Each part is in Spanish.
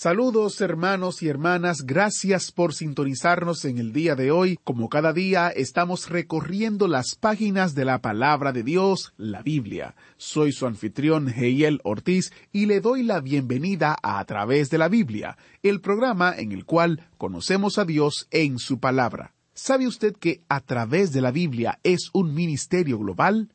Saludos hermanos y hermanas, gracias por sintonizarnos en el día de hoy. Como cada día estamos recorriendo las páginas de la palabra de Dios, la Biblia. Soy su anfitrión Heiel Ortiz y le doy la bienvenida a, a través de la Biblia, el programa en el cual conocemos a Dios en su palabra. ¿Sabe usted que a través de la Biblia es un ministerio global?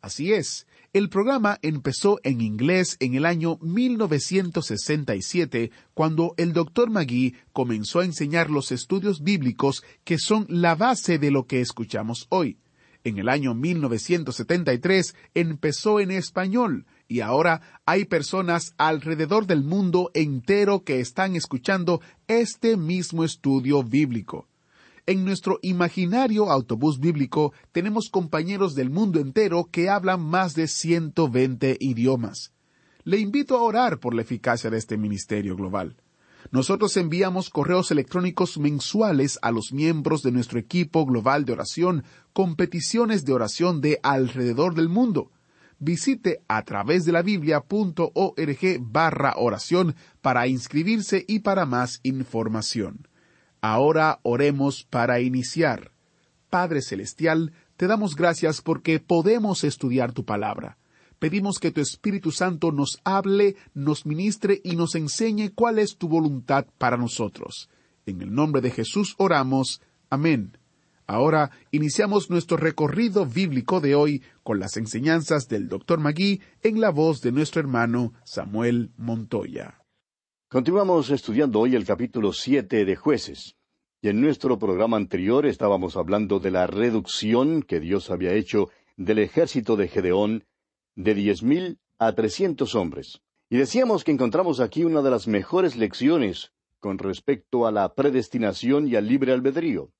Así es. El programa empezó en inglés en el año 1967, cuando el Dr. Magui comenzó a enseñar los estudios bíblicos que son la base de lo que escuchamos hoy. En el año 1973 empezó en español y ahora hay personas alrededor del mundo entero que están escuchando este mismo estudio bíblico. En nuestro imaginario autobús bíblico tenemos compañeros del mundo entero que hablan más de 120 idiomas. Le invito a orar por la eficacia de este ministerio global. Nosotros enviamos correos electrónicos mensuales a los miembros de nuestro equipo global de oración con peticiones de oración de alrededor del mundo. Visite a través de la biblia.org barra oración para inscribirse y para más información. Ahora oremos para iniciar. Padre Celestial, te damos gracias porque podemos estudiar tu palabra. Pedimos que tu Espíritu Santo nos hable, nos ministre y nos enseñe cuál es tu voluntad para nosotros. En el nombre de Jesús oramos. Amén. Ahora iniciamos nuestro recorrido bíblico de hoy con las enseñanzas del Dr. Magui en la voz de nuestro hermano Samuel Montoya. Continuamos estudiando hoy el capítulo siete de jueces. Y en nuestro programa anterior estábamos hablando de la reducción que Dios había hecho del ejército de Gedeón de diez mil a trescientos hombres. Y decíamos que encontramos aquí una de las mejores lecciones con respecto a la predestinación y al libre albedrío.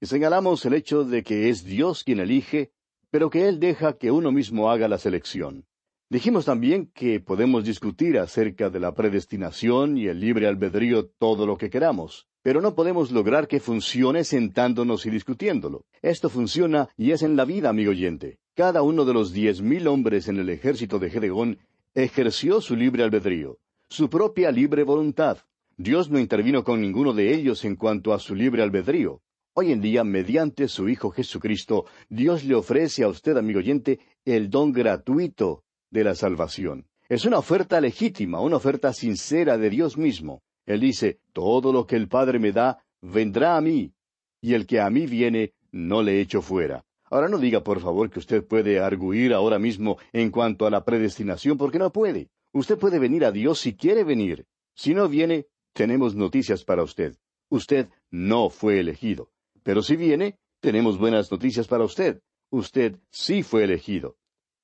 Y señalamos el hecho de que es Dios quien elige, pero que Él deja que uno mismo haga la selección. Dijimos también que podemos discutir acerca de la predestinación y el libre albedrío todo lo que queramos, pero no podemos lograr que funcione sentándonos y discutiéndolo. Esto funciona y es en la vida, amigo oyente. Cada uno de los diez mil hombres en el ejército de Gedeón ejerció su libre albedrío, su propia libre voluntad. Dios no intervino con ninguno de ellos en cuanto a su libre albedrío. Hoy en día, mediante su Hijo Jesucristo, Dios le ofrece a usted, amigo oyente, el don gratuito de la salvación. Es una oferta legítima, una oferta sincera de Dios mismo. Él dice, todo lo que el Padre me da, vendrá a mí, y el que a mí viene, no le echo fuera. Ahora no diga, por favor, que usted puede arguir ahora mismo en cuanto a la predestinación, porque no puede. Usted puede venir a Dios si quiere venir. Si no viene, tenemos noticias para usted. Usted no fue elegido. Pero si viene, tenemos buenas noticias para usted. Usted sí fue elegido.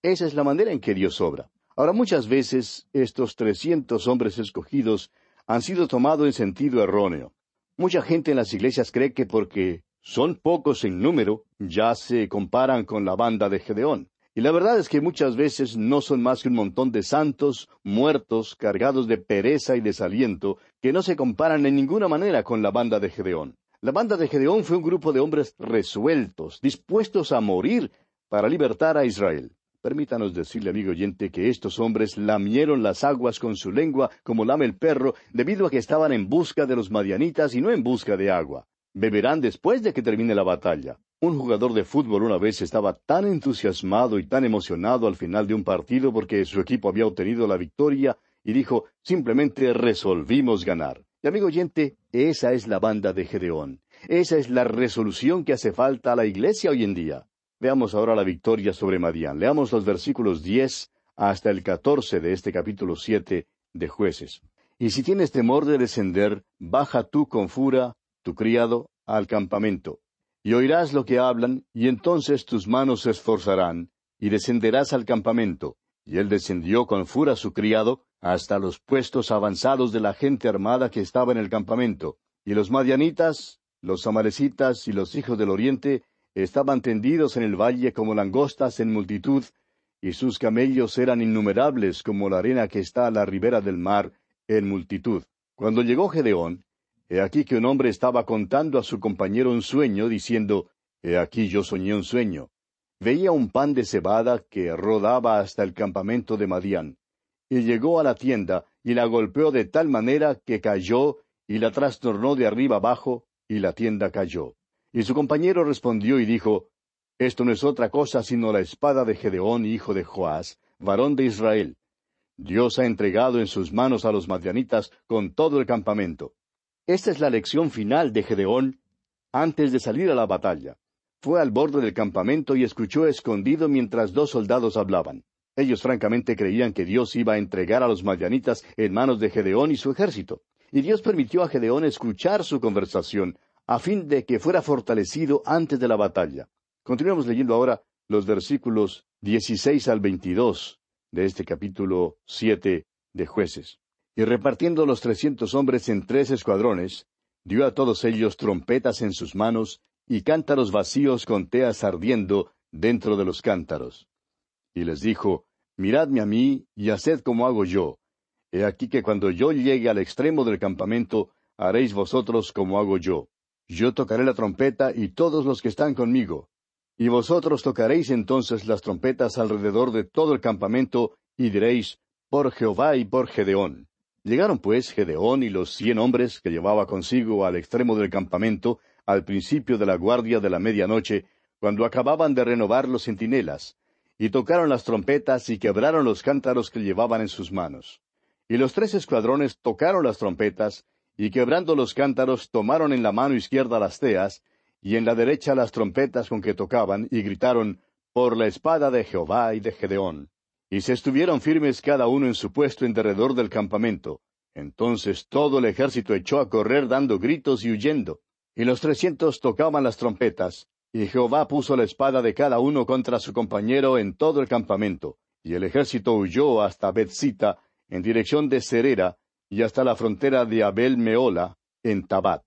Esa es la manera en que Dios obra. Ahora muchas veces estos trescientos hombres escogidos han sido tomados en sentido erróneo. Mucha gente en las iglesias cree que porque son pocos en número, ya se comparan con la banda de Gedeón. Y la verdad es que muchas veces no son más que un montón de santos muertos, cargados de pereza y desaliento, que no se comparan en ninguna manera con la banda de Gedeón. La banda de Gedeón fue un grupo de hombres resueltos, dispuestos a morir para libertar a Israel. Permítanos decirle, amigo oyente, que estos hombres lamieron las aguas con su lengua como lame el perro, debido a que estaban en busca de los madianitas y no en busca de agua. Beberán después de que termine la batalla. Un jugador de fútbol una vez estaba tan entusiasmado y tan emocionado al final de un partido porque su equipo había obtenido la victoria y dijo, simplemente resolvimos ganar. Y amigo oyente, esa es la banda de Gedeón. Esa es la resolución que hace falta a la iglesia hoy en día. Veamos ahora la victoria sobre Madián. Leamos los versículos diez hasta el catorce de este capítulo siete de jueces. Y si tienes temor de descender, baja tú con fura, tu criado, al campamento y oirás lo que hablan, y entonces tus manos se esforzarán, y descenderás al campamento. Y él descendió con fura su criado hasta los puestos avanzados de la gente armada que estaba en el campamento. Y los madianitas, los amalecitas y los hijos del oriente estaban tendidos en el valle como langostas en multitud, y sus camellos eran innumerables como la arena que está a la ribera del mar en multitud. Cuando llegó Gedeón, He aquí que un hombre estaba contando a su compañero un sueño, diciendo, He aquí yo soñé un sueño. Veía un pan de cebada que rodaba hasta el campamento de Madián. Y llegó a la tienda, y la golpeó de tal manera que cayó, y la trastornó de arriba abajo, y la tienda cayó. Y su compañero respondió y dijo, Esto no es otra cosa sino la espada de Gedeón, hijo de Joás, varón de Israel. Dios ha entregado en sus manos a los madianitas con todo el campamento. Esta es la lección final de Gedeón antes de salir a la batalla. Fue al borde del campamento y escuchó escondido mientras dos soldados hablaban. Ellos francamente creían que Dios iba a entregar a los madianitas en manos de Gedeón y su ejército. Y Dios permitió a Gedeón escuchar su conversación, a fin de que fuera fortalecido antes de la batalla. Continuamos leyendo ahora los versículos 16 al 22 de este capítulo 7 de jueces y repartiendo los trescientos hombres en tres escuadrones, dio a todos ellos trompetas en sus manos y cántaros vacíos con teas ardiendo dentro de los cántaros. Y les dijo, Miradme a mí y haced como hago yo. He aquí que cuando yo llegue al extremo del campamento, haréis vosotros como hago yo. Yo tocaré la trompeta y todos los que están conmigo. Y vosotros tocaréis entonces las trompetas alrededor de todo el campamento, y diréis, por Jehová y por Gedeón. Llegaron pues Gedeón y los cien hombres que llevaba consigo al extremo del campamento, al principio de la guardia de la medianoche, cuando acababan de renovar los centinelas, y tocaron las trompetas y quebraron los cántaros que llevaban en sus manos. Y los tres escuadrones tocaron las trompetas, y quebrando los cántaros tomaron en la mano izquierda las teas, y en la derecha las trompetas con que tocaban, y gritaron, Por la espada de Jehová y de Gedeón. Y se estuvieron firmes cada uno en su puesto en derredor del campamento. Entonces todo el ejército echó a correr dando gritos y huyendo. Y los trescientos tocaban las trompetas, y Jehová puso la espada de cada uno contra su compañero en todo el campamento. Y el ejército huyó hasta Betzita, en dirección de Cerera, y hasta la frontera de Abel Meola, en Tabat.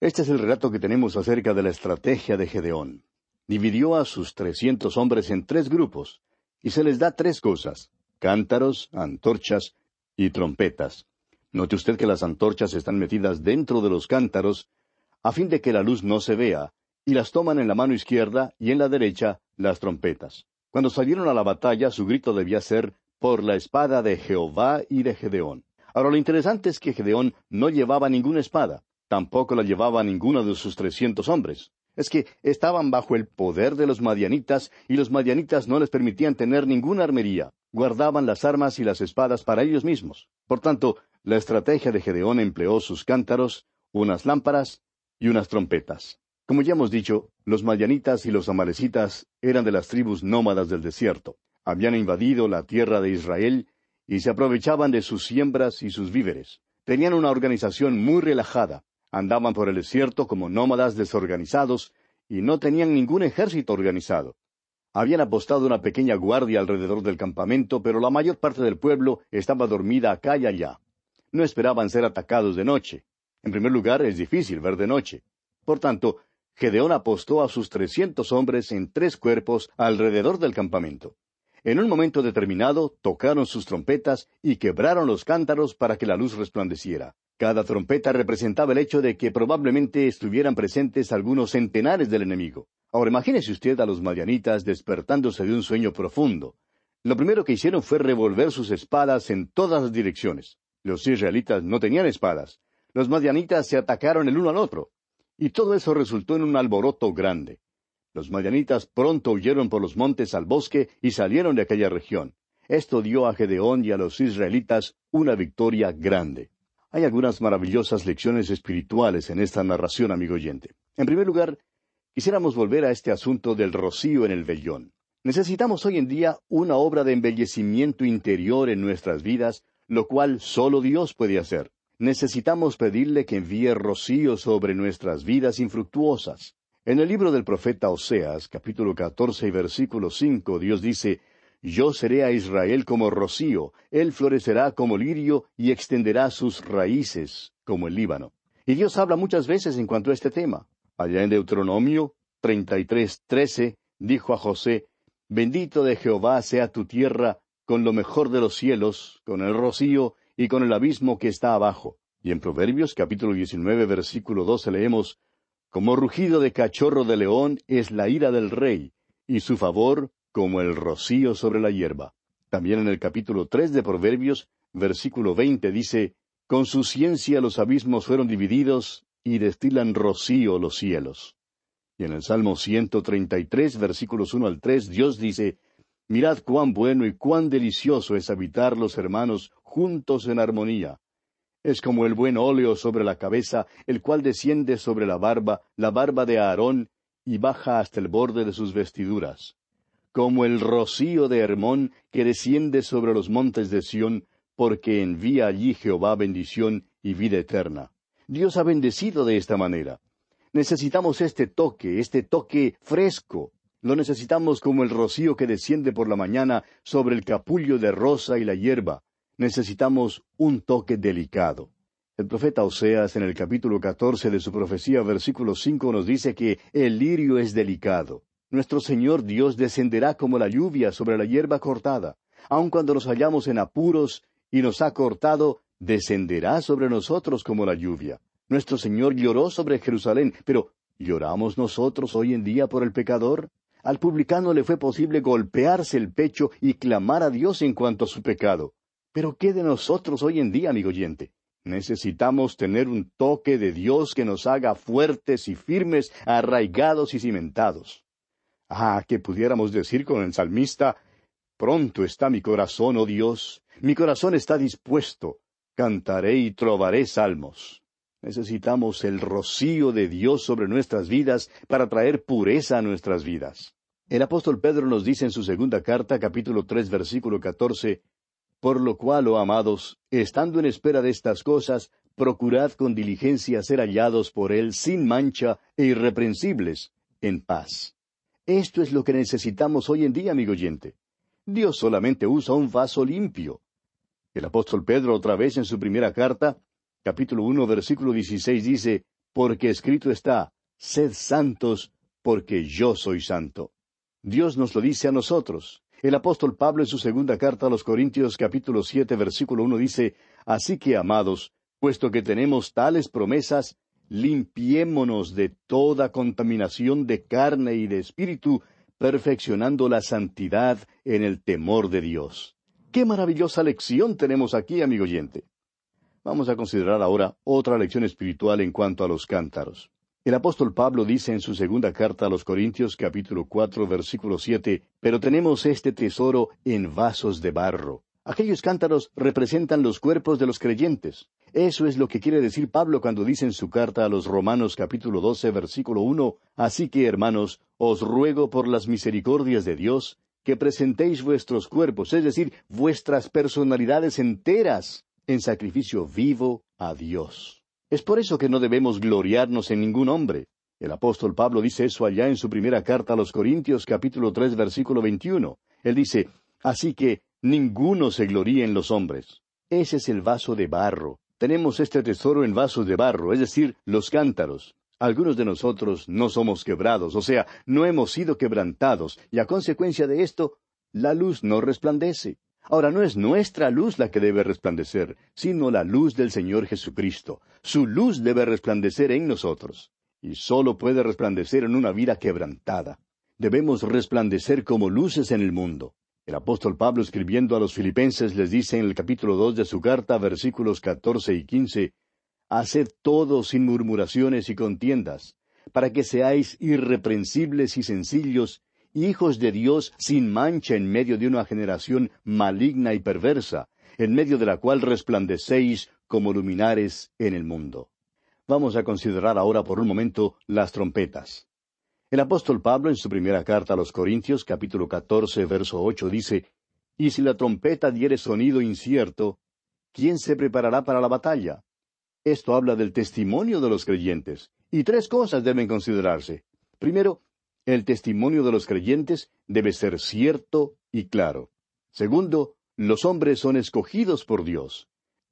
Este es el relato que tenemos acerca de la estrategia de Gedeón. Dividió a sus trescientos hombres en tres grupos, y se les da tres cosas, cántaros, antorchas y trompetas. Note usted que las antorchas están metidas dentro de los cántaros, a fin de que la luz no se vea, y las toman en la mano izquierda y en la derecha las trompetas. Cuando salieron a la batalla, su grito debía ser por la espada de Jehová y de Gedeón. Ahora lo interesante es que Gedeón no llevaba ninguna espada, tampoco la llevaba ninguno de sus trescientos hombres es que estaban bajo el poder de los madianitas y los madianitas no les permitían tener ninguna armería, guardaban las armas y las espadas para ellos mismos. Por tanto, la estrategia de Gedeón empleó sus cántaros, unas lámparas y unas trompetas. Como ya hemos dicho, los madianitas y los amalecitas eran de las tribus nómadas del desierto. Habían invadido la tierra de Israel y se aprovechaban de sus siembras y sus víveres. Tenían una organización muy relajada, Andaban por el desierto como nómadas desorganizados y no tenían ningún ejército organizado. Habían apostado una pequeña guardia alrededor del campamento, pero la mayor parte del pueblo estaba dormida acá y allá. No esperaban ser atacados de noche. En primer lugar, es difícil ver de noche. Por tanto, Gedeón apostó a sus trescientos hombres en tres cuerpos alrededor del campamento. En un momento determinado tocaron sus trompetas y quebraron los cántaros para que la luz resplandeciera. Cada trompeta representaba el hecho de que probablemente estuvieran presentes algunos centenares del enemigo. Ahora imagínese usted a los madianitas despertándose de un sueño profundo. Lo primero que hicieron fue revolver sus espadas en todas las direcciones. Los israelitas no tenían espadas. Los madianitas se atacaron el uno al otro. Y todo eso resultó en un alboroto grande. Los madianitas pronto huyeron por los montes al bosque y salieron de aquella región. Esto dio a Gedeón y a los israelitas una victoria grande. Hay algunas maravillosas lecciones espirituales en esta narración, amigo oyente. En primer lugar, quisiéramos volver a este asunto del rocío en el vellón. Necesitamos hoy en día una obra de embellecimiento interior en nuestras vidas, lo cual solo Dios puede hacer. Necesitamos pedirle que envíe rocío sobre nuestras vidas infructuosas. En el libro del profeta Oseas, capítulo catorce y versículo cinco, Dios dice, Yo seré a Israel como rocío, él florecerá como lirio y extenderá sus raíces como el Líbano. Y Dios habla muchas veces en cuanto a este tema. Allá en Deuteronomio treinta y tres trece dijo a José, Bendito de Jehová sea tu tierra con lo mejor de los cielos, con el rocío y con el abismo que está abajo. Y en Proverbios capítulo diecinueve versículo doce leemos, como rugido de cachorro de león es la ira del rey, y su favor como el rocío sobre la hierba. También en el capítulo tres de Proverbios, versículo veinte dice, Con su ciencia los abismos fueron divididos, y destilan rocío los cielos. Y en el Salmo ciento treinta y tres, versículos uno al tres, Dios dice, Mirad cuán bueno y cuán delicioso es habitar los hermanos juntos en armonía. Es como el buen óleo sobre la cabeza, el cual desciende sobre la barba, la barba de Aarón, y baja hasta el borde de sus vestiduras. Como el rocío de Hermón que desciende sobre los montes de Sión, porque envía allí Jehová bendición y vida eterna. Dios ha bendecido de esta manera. Necesitamos este toque, este toque fresco. Lo necesitamos como el rocío que desciende por la mañana sobre el capullo de rosa y la hierba, necesitamos un toque delicado. El profeta Oseas en el capítulo catorce de su profecía, versículo cinco, nos dice que el lirio es delicado. Nuestro Señor Dios descenderá como la lluvia sobre la hierba cortada. Aun cuando nos hallamos en apuros y nos ha cortado, descenderá sobre nosotros como la lluvia. Nuestro Señor lloró sobre Jerusalén, pero ¿lloramos nosotros hoy en día por el pecador? Al publicano le fue posible golpearse el pecho y clamar a Dios en cuanto a su pecado. Pero ¿qué de nosotros hoy en día, amigo oyente? Necesitamos tener un toque de Dios que nos haga fuertes y firmes, arraigados y cimentados. Ah, que pudiéramos decir con el salmista, Pronto está mi corazón, oh Dios, mi corazón está dispuesto, cantaré y trovaré salmos. Necesitamos el rocío de Dios sobre nuestras vidas para traer pureza a nuestras vidas. El apóstol Pedro nos dice en su segunda carta, capítulo tres, versículo catorce, por lo cual, oh amados, estando en espera de estas cosas, procurad con diligencia ser hallados por Él sin mancha e irreprensibles, en paz. Esto es lo que necesitamos hoy en día, amigo oyente. Dios solamente usa un vaso limpio. El apóstol Pedro otra vez en su primera carta, capítulo uno, versículo dieciséis dice, Porque escrito está, Sed santos, porque yo soy santo. Dios nos lo dice a nosotros. El apóstol Pablo en su segunda carta a los Corintios capítulo siete versículo uno dice, Así que, amados, puesto que tenemos tales promesas, limpiémonos de toda contaminación de carne y de espíritu, perfeccionando la santidad en el temor de Dios. Qué maravillosa lección tenemos aquí, amigo oyente. Vamos a considerar ahora otra lección espiritual en cuanto a los cántaros. El apóstol Pablo dice en su segunda carta a los Corintios capítulo cuatro versículo siete, Pero tenemos este tesoro en vasos de barro. Aquellos cántaros representan los cuerpos de los creyentes. Eso es lo que quiere decir Pablo cuando dice en su carta a los Romanos capítulo doce versículo uno, Así que, hermanos, os ruego por las misericordias de Dios, que presentéis vuestros cuerpos, es decir, vuestras personalidades enteras, en sacrificio vivo a Dios. Es por eso que no debemos gloriarnos en ningún hombre. El apóstol Pablo dice eso allá en su primera carta a los Corintios capítulo tres versículo veintiuno. Él dice, Así que ninguno se gloríe en los hombres. Ese es el vaso de barro. Tenemos este tesoro en vasos de barro, es decir, los cántaros. Algunos de nosotros no somos quebrados, o sea, no hemos sido quebrantados, y a consecuencia de esto, la luz no resplandece. Ahora no es nuestra luz la que debe resplandecer, sino la luz del Señor Jesucristo. Su luz debe resplandecer en nosotros. Y solo puede resplandecer en una vida quebrantada. Debemos resplandecer como luces en el mundo. El apóstol Pablo escribiendo a los filipenses les dice en el capítulo dos de su carta, versículos catorce y quince, Haced todo sin murmuraciones y contiendas, para que seáis irreprensibles y sencillos, hijos de Dios sin mancha en medio de una generación maligna y perversa, en medio de la cual resplandecéis como luminares en el mundo. Vamos a considerar ahora por un momento las trompetas. El apóstol Pablo en su primera carta a los Corintios capítulo catorce verso ocho dice, Y si la trompeta diere sonido incierto, ¿quién se preparará para la batalla? Esto habla del testimonio de los creyentes, y tres cosas deben considerarse. Primero, el testimonio de los creyentes debe ser cierto y claro. Segundo, los hombres son escogidos por Dios.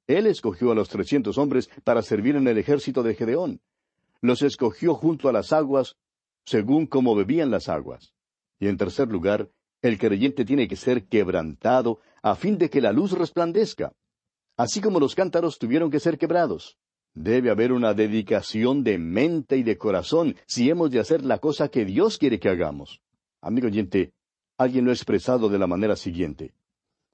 Él escogió a los trescientos hombres para servir en el ejército de Gedeón. Los escogió junto a las aguas, según como bebían las aguas. Y en tercer lugar, el creyente tiene que ser quebrantado a fin de que la luz resplandezca, así como los cántaros tuvieron que ser quebrados. Debe haber una dedicación de mente y de corazón si hemos de hacer la cosa que Dios quiere que hagamos. Amigo oyente, alguien lo ha expresado de la manera siguiente.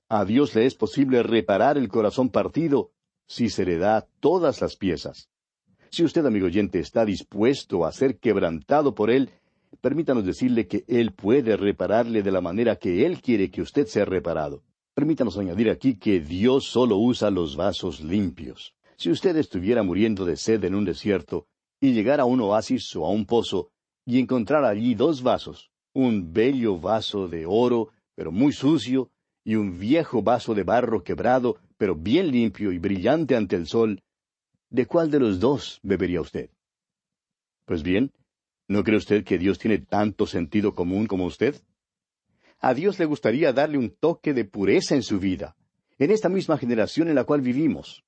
A Dios le es posible reparar el corazón partido si se le da todas las piezas. Si usted, amigo oyente, está dispuesto a ser quebrantado por Él, permítanos decirle que Él puede repararle de la manera que Él quiere que usted sea reparado. Permítanos añadir aquí que Dios solo usa los vasos limpios. Si usted estuviera muriendo de sed en un desierto y llegara a un oasis o a un pozo y encontrara allí dos vasos, un bello vaso de oro, pero muy sucio, y un viejo vaso de barro quebrado, pero bien limpio y brillante ante el sol, ¿de cuál de los dos bebería usted? Pues bien, ¿no cree usted que Dios tiene tanto sentido común como usted? A Dios le gustaría darle un toque de pureza en su vida, en esta misma generación en la cual vivimos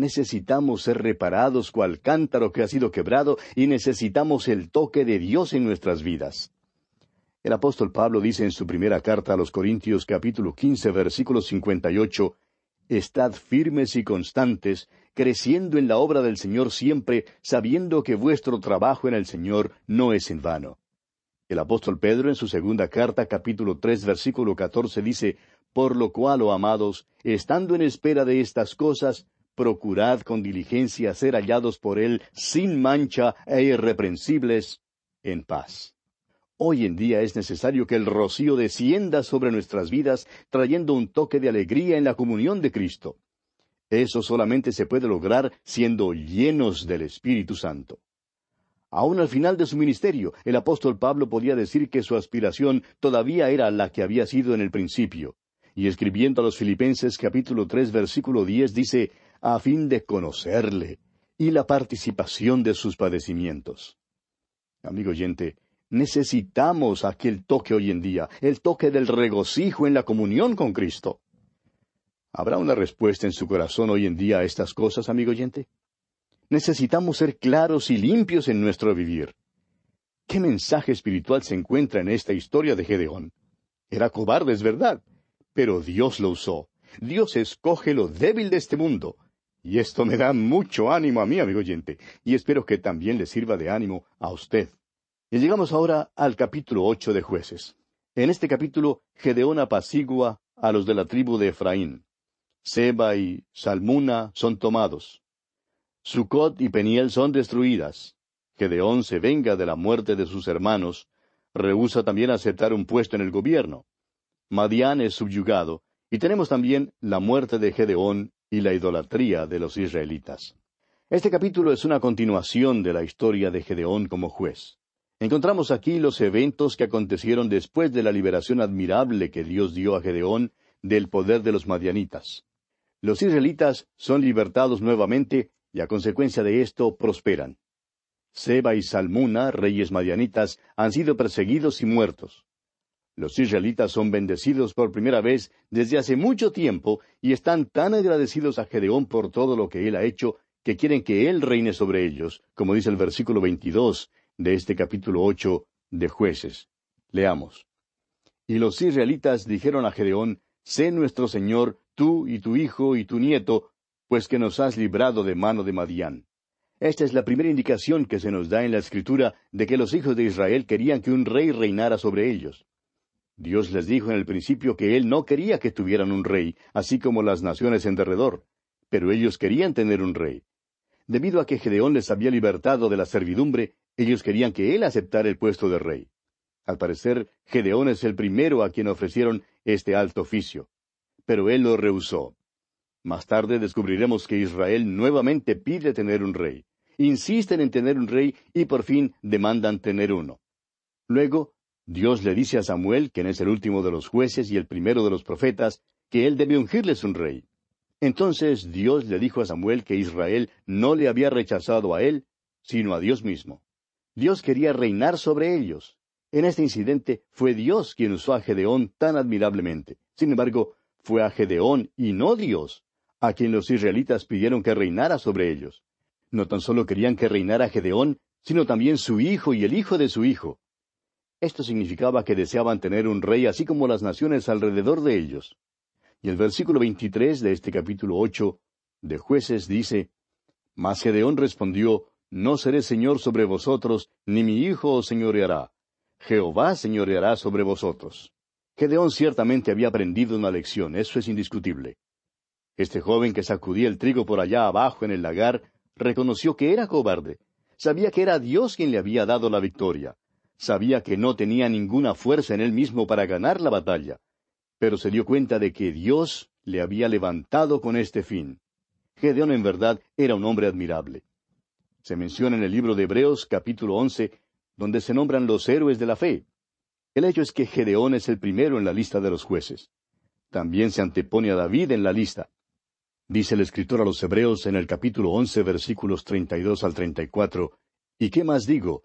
necesitamos ser reparados cual cántaro que ha sido quebrado y necesitamos el toque de Dios en nuestras vidas. El apóstol Pablo dice en su primera carta a los Corintios capítulo quince versículo cincuenta y ocho Estad firmes y constantes, creciendo en la obra del Señor siempre, sabiendo que vuestro trabajo en el Señor no es en vano. El apóstol Pedro en su segunda carta capítulo tres versículo catorce dice Por lo cual, oh amados, estando en espera de estas cosas, procurad con diligencia ser hallados por Él sin mancha e irreprensibles en paz. Hoy en día es necesario que el rocío descienda sobre nuestras vidas, trayendo un toque de alegría en la comunión de Cristo. Eso solamente se puede lograr siendo llenos del Espíritu Santo. Aún al final de su ministerio, el apóstol Pablo podía decir que su aspiración todavía era la que había sido en el principio. Y escribiendo a los Filipenses capítulo tres versículo diez dice, a fin de conocerle y la participación de sus padecimientos. Amigo oyente, necesitamos aquel toque hoy en día, el toque del regocijo en la comunión con Cristo. ¿Habrá una respuesta en su corazón hoy en día a estas cosas, amigo oyente? Necesitamos ser claros y limpios en nuestro vivir. ¿Qué mensaje espiritual se encuentra en esta historia de Gedeón? Era cobarde, es verdad, pero Dios lo usó. Dios escoge lo débil de este mundo y esto me da mucho ánimo a mí, amigo oyente, y espero que también le sirva de ánimo a usted. Y llegamos ahora al capítulo ocho de jueces. En este capítulo, Gedeón apacigua a los de la tribu de Efraín. Seba y Salmuna son tomados. Sucot y Peniel son destruidas. Gedeón se venga de la muerte de sus hermanos. Rehúsa también aceptar un puesto en el gobierno. Madián es subyugado. Y tenemos también la muerte de Gedeón y la idolatría de los israelitas. Este capítulo es una continuación de la historia de Gedeón como juez. Encontramos aquí los eventos que acontecieron después de la liberación admirable que Dios dio a Gedeón del poder de los madianitas. Los israelitas son libertados nuevamente y a consecuencia de esto prosperan. Seba y Salmuna, reyes madianitas, han sido perseguidos y muertos. Los israelitas son bendecidos por primera vez desde hace mucho tiempo y están tan agradecidos a Gedeón por todo lo que él ha hecho que quieren que él reine sobre ellos, como dice el versículo veintidós de este capítulo ocho de jueces. Leamos. Y los israelitas dijeron a Gedeón, Sé nuestro Señor, tú y tu hijo y tu nieto, pues que nos has librado de mano de Madián. Esta es la primera indicación que se nos da en la Escritura de que los hijos de Israel querían que un rey reinara sobre ellos. Dios les dijo en el principio que Él no quería que tuvieran un rey, así como las naciones en derredor, pero ellos querían tener un rey. Debido a que Gedeón les había libertado de la servidumbre, ellos querían que Él aceptara el puesto de rey. Al parecer, Gedeón es el primero a quien ofrecieron este alto oficio. Pero Él lo rehusó. Más tarde descubriremos que Israel nuevamente pide tener un rey. Insisten en tener un rey y por fin demandan tener uno. Luego, Dios le dice a Samuel, quien es el último de los jueces y el primero de los profetas, que él debe ungirles un rey. Entonces Dios le dijo a Samuel que Israel no le había rechazado a él, sino a Dios mismo. Dios quería reinar sobre ellos. En este incidente fue Dios quien usó a Gedeón tan admirablemente. Sin embargo, fue a Gedeón y no Dios a quien los israelitas pidieron que reinara sobre ellos. No tan solo querían que reinara Gedeón, sino también su hijo y el hijo de su hijo. Esto significaba que deseaban tener un rey así como las naciones alrededor de ellos. Y el versículo 23 de este capítulo ocho de jueces dice, Mas Gedeón respondió, No seré señor sobre vosotros, ni mi hijo os señoreará. Jehová señoreará sobre vosotros. Gedeón ciertamente había aprendido una lección, eso es indiscutible. Este joven que sacudía el trigo por allá abajo en el lagar reconoció que era cobarde. Sabía que era Dios quien le había dado la victoria. Sabía que no tenía ninguna fuerza en él mismo para ganar la batalla. Pero se dio cuenta de que Dios le había levantado con este fin. Gedeón en verdad era un hombre admirable. Se menciona en el libro de Hebreos capítulo once, donde se nombran los héroes de la fe. El hecho es que Gedeón es el primero en la lista de los jueces. También se antepone a David en la lista. Dice el escritor a los Hebreos en el capítulo once versículos treinta y dos al treinta y cuatro, ¿Y qué más digo?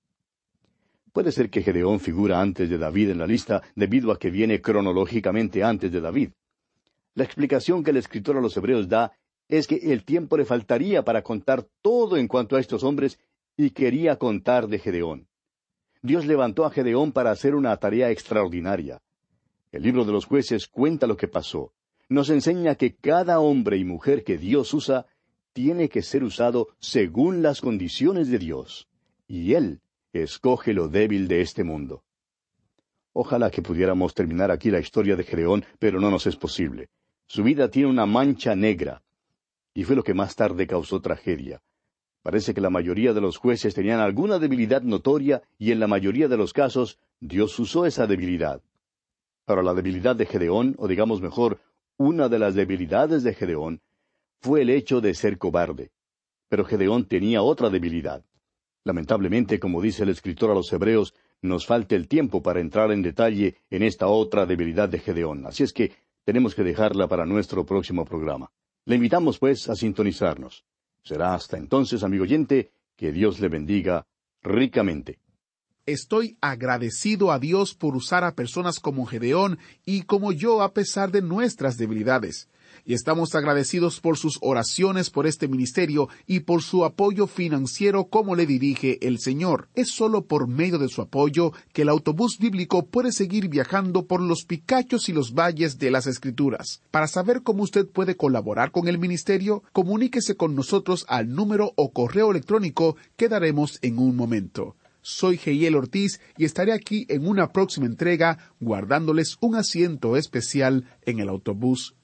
Puede ser que Gedeón figura antes de David en la lista debido a que viene cronológicamente antes de David. La explicación que el escritor a los Hebreos da es que el tiempo le faltaría para contar todo en cuanto a estos hombres y quería contar de Gedeón. Dios levantó a Gedeón para hacer una tarea extraordinaria. El libro de los jueces cuenta lo que pasó. Nos enseña que cada hombre y mujer que Dios usa tiene que ser usado según las condiciones de Dios. Y Él escoge lo débil de este mundo. Ojalá que pudiéramos terminar aquí la historia de Gedeón, pero no nos es posible. Su vida tiene una mancha negra. Y fue lo que más tarde causó tragedia. Parece que la mayoría de los jueces tenían alguna debilidad notoria y en la mayoría de los casos Dios usó esa debilidad. Ahora la debilidad de Gedeón, o digamos mejor, una de las debilidades de Gedeón, fue el hecho de ser cobarde. Pero Gedeón tenía otra debilidad. Lamentablemente, como dice el escritor a los Hebreos, nos falta el tiempo para entrar en detalle en esta otra debilidad de Gedeón. Así es que tenemos que dejarla para nuestro próximo programa. Le invitamos, pues, a sintonizarnos. Será hasta entonces, amigo oyente, que Dios le bendiga ricamente. Estoy agradecido a Dios por usar a personas como Gedeón y como yo a pesar de nuestras debilidades y estamos agradecidos por sus oraciones por este ministerio y por su apoyo financiero como le dirige el Señor. Es solo por medio de su apoyo que el autobús bíblico puede seguir viajando por los picachos y los valles de las Escrituras. Para saber cómo usted puede colaborar con el ministerio, comuníquese con nosotros al número o correo electrónico que daremos en un momento. Soy Geiel Ortiz y estaré aquí en una próxima entrega guardándoles un asiento especial en el autobús